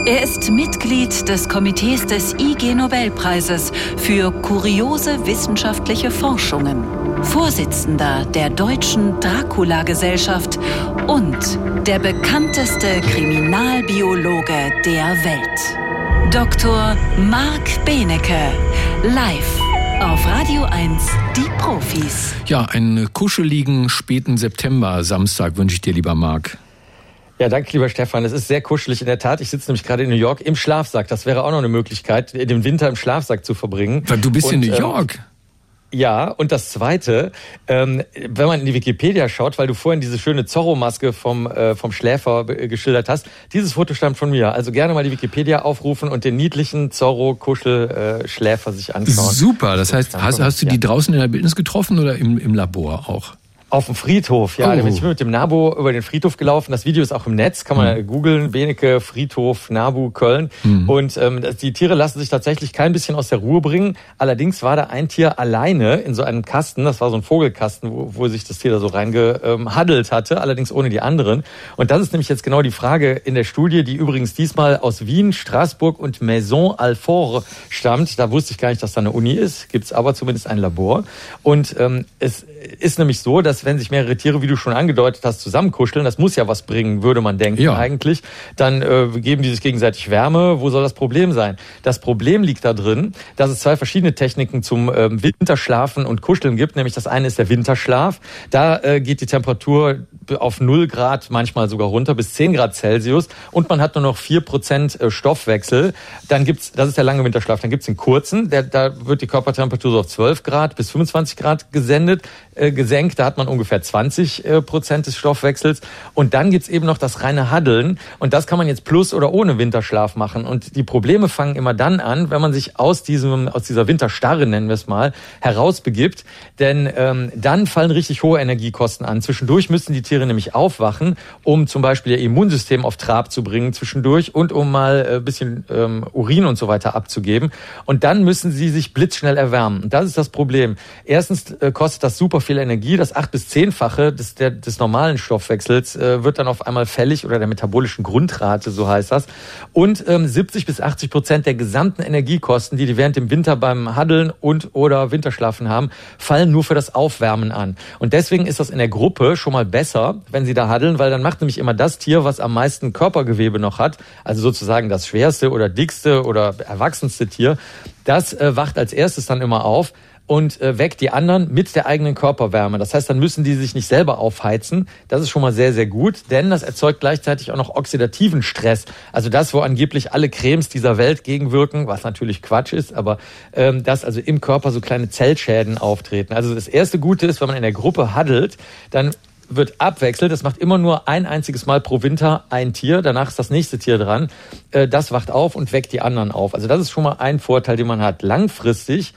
Er ist Mitglied des Komitees des IG Nobelpreises für kuriose wissenschaftliche Forschungen, Vorsitzender der Deutschen Dracula-Gesellschaft und der bekannteste Kriminalbiologe der Welt. Dr. Marc Benecke, live auf Radio 1, die Profis. Ja, einen kuscheligen späten September Samstag wünsche ich dir, lieber Marc. Ja, danke, lieber Stefan. Es ist sehr kuschelig in der Tat. Ich sitze nämlich gerade in New York im Schlafsack. Das wäre auch noch eine Möglichkeit, den Winter im Schlafsack zu verbringen. Weil du bist Und, in New York. Ja, und das Zweite, ähm, wenn man in die Wikipedia schaut, weil du vorhin diese schöne Zorro-Maske vom, äh, vom Schläfer geschildert hast, dieses Foto stammt von mir. Also gerne mal die Wikipedia aufrufen und den niedlichen Zorro-Kuschel-Schläfer sich anschauen. Super, das heißt, hast, hast du die draußen in der Bildnis getroffen oder im, im Labor auch? Auf dem Friedhof, ja. Oh. Ich bin mit dem Nabo über den Friedhof gelaufen. Das Video ist auch im Netz, kann man mhm. googeln. Benecke, Friedhof, Nabu, Köln. Mhm. Und ähm, die Tiere lassen sich tatsächlich kein bisschen aus der Ruhe bringen. Allerdings war da ein Tier alleine in so einem Kasten. Das war so ein Vogelkasten, wo, wo sich das Tier da so reingehaddelt hatte, allerdings ohne die anderen. Und das ist nämlich jetzt genau die Frage in der Studie, die übrigens diesmal aus Wien, Straßburg und Maison Alfort stammt. Da wusste ich gar nicht, dass da eine Uni ist. Gibt's aber zumindest ein Labor. Und ähm, es ist nämlich so, dass wenn sich mehrere Tiere, wie du schon angedeutet hast, zusammenkuscheln, das muss ja was bringen, würde man denken ja. eigentlich, dann äh, geben die sich gegenseitig Wärme. Wo soll das Problem sein? Das Problem liegt da drin, dass es zwei verschiedene Techniken zum ähm, Winterschlafen und Kuscheln gibt. Nämlich das eine ist der Winterschlaf. Da äh, geht die Temperatur auf 0 Grad, manchmal sogar runter bis 10 Grad Celsius und man hat nur noch 4 Prozent äh, Stoffwechsel. Dann gibt's, das ist der lange Winterschlaf, dann gibt's den kurzen, der, da wird die Körpertemperatur so auf 12 Grad bis 25 Grad gesendet, äh, gesenkt. Da hat man ungefähr 20 äh, Prozent des Stoffwechsels. Und dann gibt's eben noch das reine Haddeln. Und das kann man jetzt plus oder ohne Winterschlaf machen. Und die Probleme fangen immer dann an, wenn man sich aus diesem, aus dieser Winterstarre, nennen wir es mal, herausbegibt. Denn ähm, dann fallen richtig hohe Energiekosten an. Zwischendurch müssen die Tiere nämlich aufwachen, um zum Beispiel ihr Immunsystem auf Trab zu bringen zwischendurch und um mal ein äh, bisschen ähm, Urin und so weiter abzugeben. Und dann müssen sie sich blitzschnell erwärmen. Und das ist das Problem. Erstens äh, kostet das super viel Energie. Das acht bis zehnfache des, der, des normalen Stoffwechsels äh, wird dann auf einmal fällig oder der metabolischen Grundrate, so heißt das. Und ähm, 70 bis 80 Prozent der gesamten Energiekosten, die die während dem Winter beim Haddeln und oder Winterschlafen haben, fallen nur für das Aufwärmen an. Und deswegen ist das in der Gruppe schon mal besser, wenn sie da haddeln, weil dann macht nämlich immer das Tier, was am meisten Körpergewebe noch hat, also sozusagen das schwerste oder dickste oder erwachsenste Tier, das äh, wacht als erstes dann immer auf und äh, weckt die anderen mit der eigenen Körperwärme. Das heißt, dann müssen die sich nicht selber aufheizen. Das ist schon mal sehr, sehr gut, denn das erzeugt gleichzeitig auch noch oxidativen Stress. Also das, wo angeblich alle Cremes dieser Welt gegenwirken, was natürlich Quatsch ist, aber ähm, dass also im Körper so kleine Zellschäden auftreten. Also das erste Gute ist, wenn man in der Gruppe haddelt, dann wird abwechselt. Es macht immer nur ein einziges Mal pro Winter ein Tier. Danach ist das nächste Tier dran. Äh, das wacht auf und weckt die anderen auf. Also das ist schon mal ein Vorteil, den man hat. Langfristig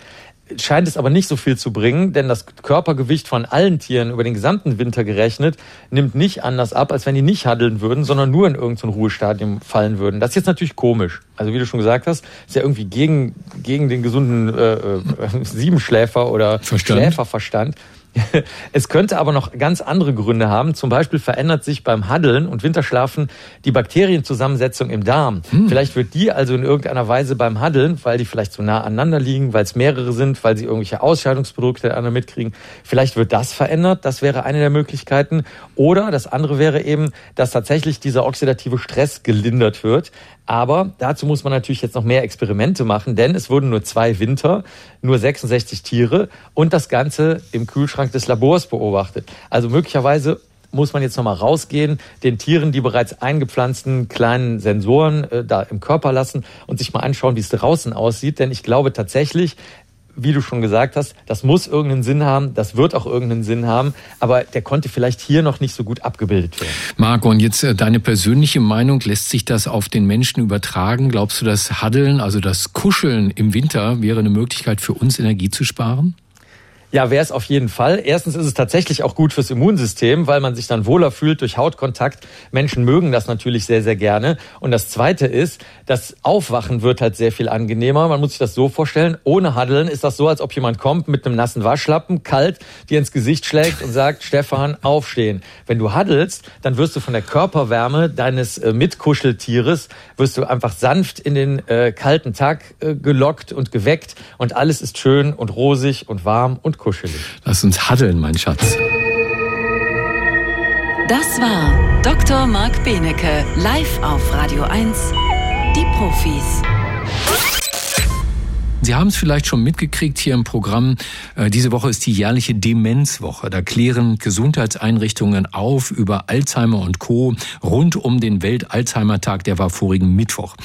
scheint es aber nicht so viel zu bringen, denn das Körpergewicht von allen Tieren über den gesamten Winter gerechnet nimmt nicht anders ab, als wenn die nicht handeln würden, sondern nur in irgendein Ruhestadium fallen würden. Das ist jetzt natürlich komisch. Also wie du schon gesagt hast, ist ja irgendwie gegen, gegen den gesunden äh, äh, Siebenschläfer oder Verstand. Schläferverstand. Es könnte aber noch ganz andere Gründe haben. Zum Beispiel verändert sich beim Haddeln und Winterschlafen die Bakterienzusammensetzung im Darm. Hm. Vielleicht wird die also in irgendeiner Weise beim Haddeln, weil die vielleicht so nah aneinander liegen, weil es mehrere sind, weil sie irgendwelche Ausscheidungsprodukte andere mitkriegen, vielleicht wird das verändert. Das wäre eine der Möglichkeiten. Oder das andere wäre eben, dass tatsächlich dieser oxidative Stress gelindert wird. Aber dazu muss man natürlich jetzt noch mehr Experimente machen, denn es wurden nur zwei Winter, nur 66 Tiere und das Ganze im Kühlschrank des Labors beobachtet. Also möglicherweise muss man jetzt nochmal rausgehen, den Tieren die bereits eingepflanzten kleinen Sensoren äh, da im Körper lassen und sich mal anschauen, wie es draußen aussieht. Denn ich glaube tatsächlich, wie du schon gesagt hast, das muss irgendeinen Sinn haben, das wird auch irgendeinen Sinn haben, aber der konnte vielleicht hier noch nicht so gut abgebildet werden. Marco, und jetzt äh, deine persönliche Meinung, lässt sich das auf den Menschen übertragen? Glaubst du, das Haddeln, also das Kuscheln im Winter wäre eine Möglichkeit für uns, Energie zu sparen? Ja, wäre es auf jeden Fall. Erstens ist es tatsächlich auch gut fürs Immunsystem, weil man sich dann wohler fühlt durch Hautkontakt. Menschen mögen das natürlich sehr, sehr gerne. Und das Zweite ist, das Aufwachen wird halt sehr viel angenehmer. Man muss sich das so vorstellen, ohne Haddeln ist das so, als ob jemand kommt mit einem nassen Waschlappen, kalt, dir ins Gesicht schlägt und sagt, Stefan, aufstehen. Wenn du haddelst, dann wirst du von der Körperwärme deines äh, Mitkuscheltieres, wirst du einfach sanft in den äh, kalten Tag äh, gelockt und geweckt und alles ist schön und rosig und warm und kuschelig. Lass uns haddeln, mein Schatz. Das war Dr. Marc Benecke, live auf Radio 1, die Profis. Sie haben es vielleicht schon mitgekriegt hier im Programm. Äh, diese Woche ist die jährliche Demenzwoche. Da klären Gesundheitseinrichtungen auf über Alzheimer und Co. rund um den Welt-Alzheimer-Tag, der war vorigen Mittwoch.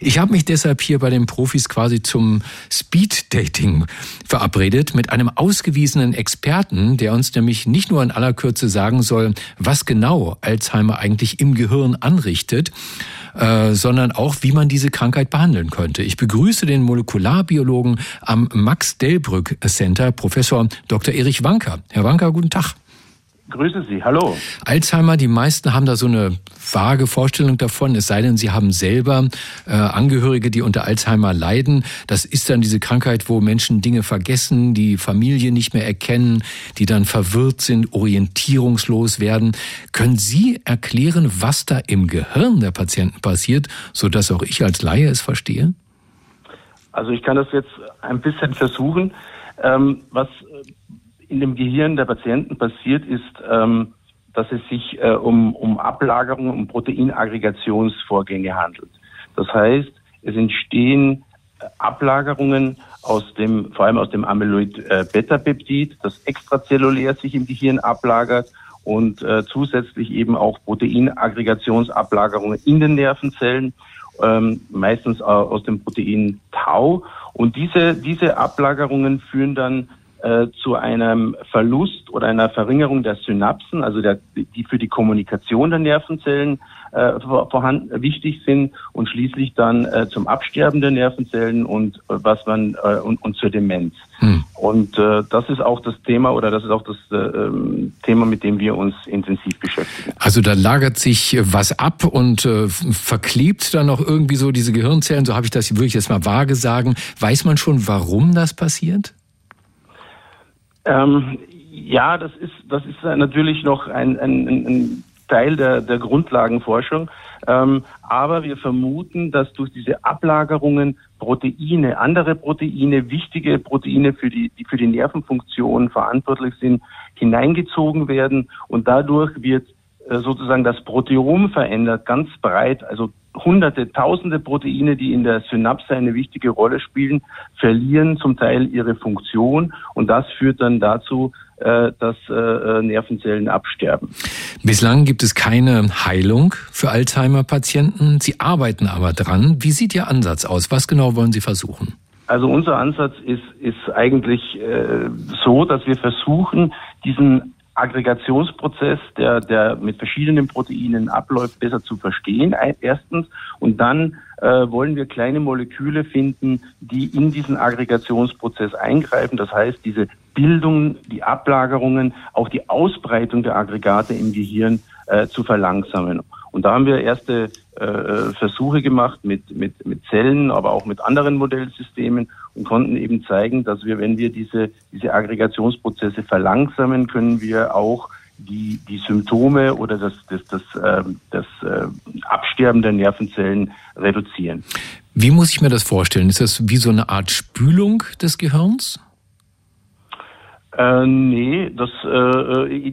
Ich habe mich deshalb hier bei den Profis quasi zum Speed-Dating verabredet mit einem ausgewiesenen Experten, der uns nämlich nicht nur in aller Kürze sagen soll, was genau Alzheimer eigentlich im Gehirn anrichtet, äh, sondern auch, wie man diese Krankheit behandeln könnte. Ich begrüße den Molekularbiologen am Max Delbrück Center, Professor Dr. Erich Wanker. Herr Wanker, guten Tag. Grüße Sie, hallo. Alzheimer, die meisten haben da so eine vage Vorstellung davon, es sei denn, sie haben selber äh, Angehörige, die unter Alzheimer leiden. Das ist dann diese Krankheit, wo Menschen Dinge vergessen, die Familie nicht mehr erkennen, die dann verwirrt sind, orientierungslos werden. Können Sie erklären, was da im Gehirn der Patienten passiert, sodass auch ich als Laie es verstehe? Also ich kann das jetzt ein bisschen versuchen. Ähm, was in dem Gehirn der Patienten passiert, ist, ähm, dass es sich äh, um, um Ablagerungen, um Proteinaggregationsvorgänge handelt. Das heißt, es entstehen äh, Ablagerungen aus dem, vor allem aus dem Amyloid-Beta-Peptid, das extrazellulär sich im Gehirn ablagert und äh, zusätzlich eben auch Proteinaggregationsablagerungen in den Nervenzellen, ähm, meistens aus dem Protein Tau. Und diese, diese Ablagerungen führen dann äh, zu einem Verlust oder einer Verringerung der Synapsen, also der, die für die Kommunikation der Nervenzellen äh, vorhanden, wichtig sind und schließlich dann äh, zum Absterben der Nervenzellen und äh, was man äh, und, und zur Demenz. Hm. Und äh, das ist auch das Thema oder das ist auch das äh, ähm, Thema, mit dem wir uns intensiv beschäftigen. Also da lagert sich was ab und äh, verklebt dann noch irgendwie so diese Gehirnzellen, so habe ich das, würde ich jetzt mal vage sagen. Weiß man schon, warum das passiert? Ähm, ja, das ist, das ist natürlich noch ein, ein, ein Teil der, der Grundlagenforschung. Ähm, aber wir vermuten, dass durch diese Ablagerungen Proteine, andere Proteine, wichtige Proteine für die, die für die Nervenfunktion verantwortlich sind, hineingezogen werden und dadurch wird äh, sozusagen das Proteom verändert, ganz breit, also hunderte, tausende Proteine, die in der Synapse eine wichtige Rolle spielen, verlieren zum Teil ihre Funktion und das führt dann dazu, äh, dass äh, Nervenzellen absterben. Bislang gibt es keine Heilung für Alzheimer-Patienten. Sie arbeiten aber dran. Wie sieht Ihr Ansatz aus? Was genau wollen Sie versuchen? Also unser Ansatz ist, ist eigentlich äh, so, dass wir versuchen, diesen Aggregationsprozess, der, der mit verschiedenen Proteinen abläuft, besser zu verstehen, erstens. Und dann äh, wollen wir kleine Moleküle finden, die in diesen Aggregationsprozess eingreifen. Das heißt, diese Bildung, die Ablagerungen, auch die Ausbreitung der Aggregate im Gehirn äh, zu verlangsamen. Und da haben wir erste äh, Versuche gemacht mit, mit, mit Zellen, aber auch mit anderen Modellsystemen und konnten eben zeigen, dass wir, wenn wir diese, diese Aggregationsprozesse verlangsamen, können wir auch die, die Symptome oder das, das, das, äh, das äh, Absterben der Nervenzellen reduzieren. Wie muss ich mir das vorstellen? Ist das wie so eine Art Spülung des Gehirns? Äh, nee, das, äh, äh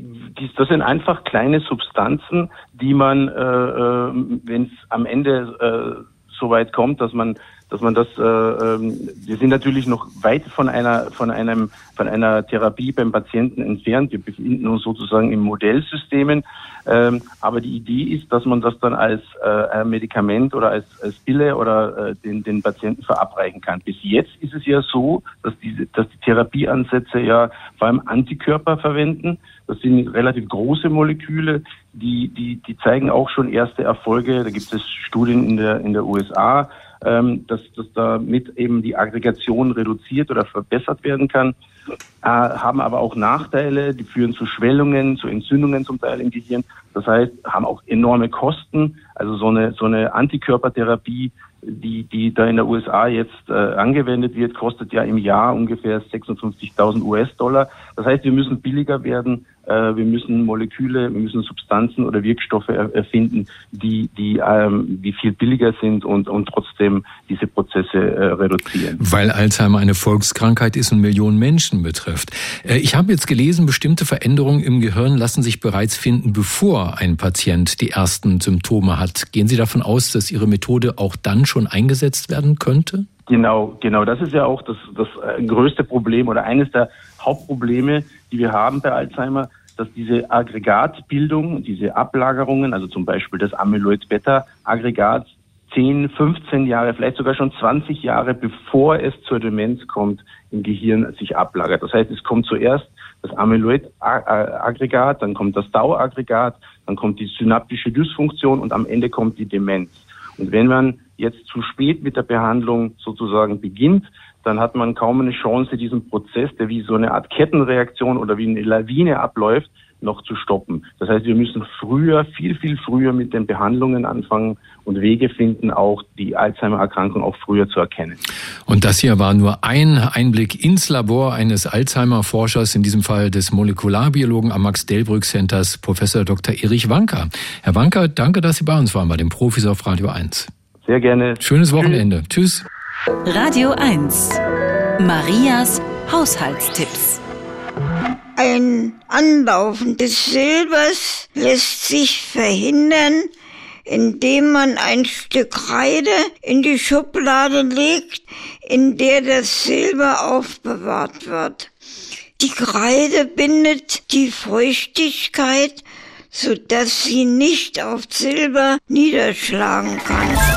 das sind einfach kleine Substanzen, die man, äh, äh wenn es am Ende äh, so weit kommt, dass man dass man das, äh, ähm, wir sind natürlich noch weit von einer, von einem, von einer Therapie beim Patienten entfernt. Wir befinden uns sozusagen im Modellsystemen. Ähm, aber die Idee ist, dass man das dann als äh, Medikament oder als, als Pille oder äh, den, den Patienten verabreichen kann. Bis jetzt ist es ja so, dass diese, dass die Therapieansätze ja vor allem Antikörper verwenden. Das sind relativ große Moleküle, die, die, die zeigen auch schon erste Erfolge. Da gibt es Studien in der, in der USA, ähm, dass, dass damit eben die Aggregation reduziert oder verbessert werden kann, äh, haben aber auch Nachteile, die führen zu Schwellungen, zu Entzündungen zum Teil im Gehirn. Das heißt, haben auch enorme Kosten. Also so eine, so eine Antikörpertherapie, die, die da in der USA jetzt äh, angewendet wird, kostet ja im Jahr ungefähr 56.000 US-Dollar. Das heißt, wir müssen billiger werden wir müssen Moleküle, wir müssen Substanzen oder Wirkstoffe erfinden, die, die, ähm, die viel billiger sind und, und trotzdem diese Prozesse äh, reduzieren. Weil Alzheimer eine Volkskrankheit ist und Millionen Menschen betrifft. Äh, ich habe jetzt gelesen, bestimmte Veränderungen im Gehirn lassen sich bereits finden, bevor ein Patient die ersten Symptome hat. Gehen Sie davon aus, dass Ihre Methode auch dann schon eingesetzt werden könnte? Genau, genau. Das ist ja auch das, das äh, größte Problem oder eines der Hauptprobleme, die wir haben bei Alzheimer, dass diese Aggregatbildung, diese Ablagerungen, also zum Beispiel das Amyloid-Beta-Aggregat, 10, 15 Jahre, vielleicht sogar schon 20 Jahre bevor es zur Demenz kommt, im Gehirn sich ablagert. Das heißt, es kommt zuerst das Amyloid-Aggregat, dann kommt das Tau-Aggregat, dann kommt die synaptische Dysfunktion und am Ende kommt die Demenz. Und wenn man jetzt zu spät mit der Behandlung sozusagen beginnt, dann hat man kaum eine Chance, diesen Prozess, der wie so eine Art Kettenreaktion oder wie eine Lawine abläuft, noch zu stoppen. Das heißt, wir müssen früher, viel, viel früher mit den Behandlungen anfangen und Wege finden, auch die Alzheimer-Erkrankung auch früher zu erkennen. Und das hier war nur ein Einblick ins Labor eines Alzheimer-Forschers, in diesem Fall des Molekularbiologen am Max-Delbrück-Centers, Professor Dr. Erich Wanker. Herr Wanker, danke, dass Sie bei uns waren, bei den Profis auf Radio 1. Sehr gerne. Schönes Wochenende. Tschüss. Tschüss. Radio 1. Marias Haushaltstipps. Ein Anlaufen des Silbers lässt sich verhindern, indem man ein Stück Kreide in die Schublade legt, in der das Silber aufbewahrt wird. Die Kreide bindet die Feuchtigkeit, sodass sie nicht auf Silber niederschlagen kann.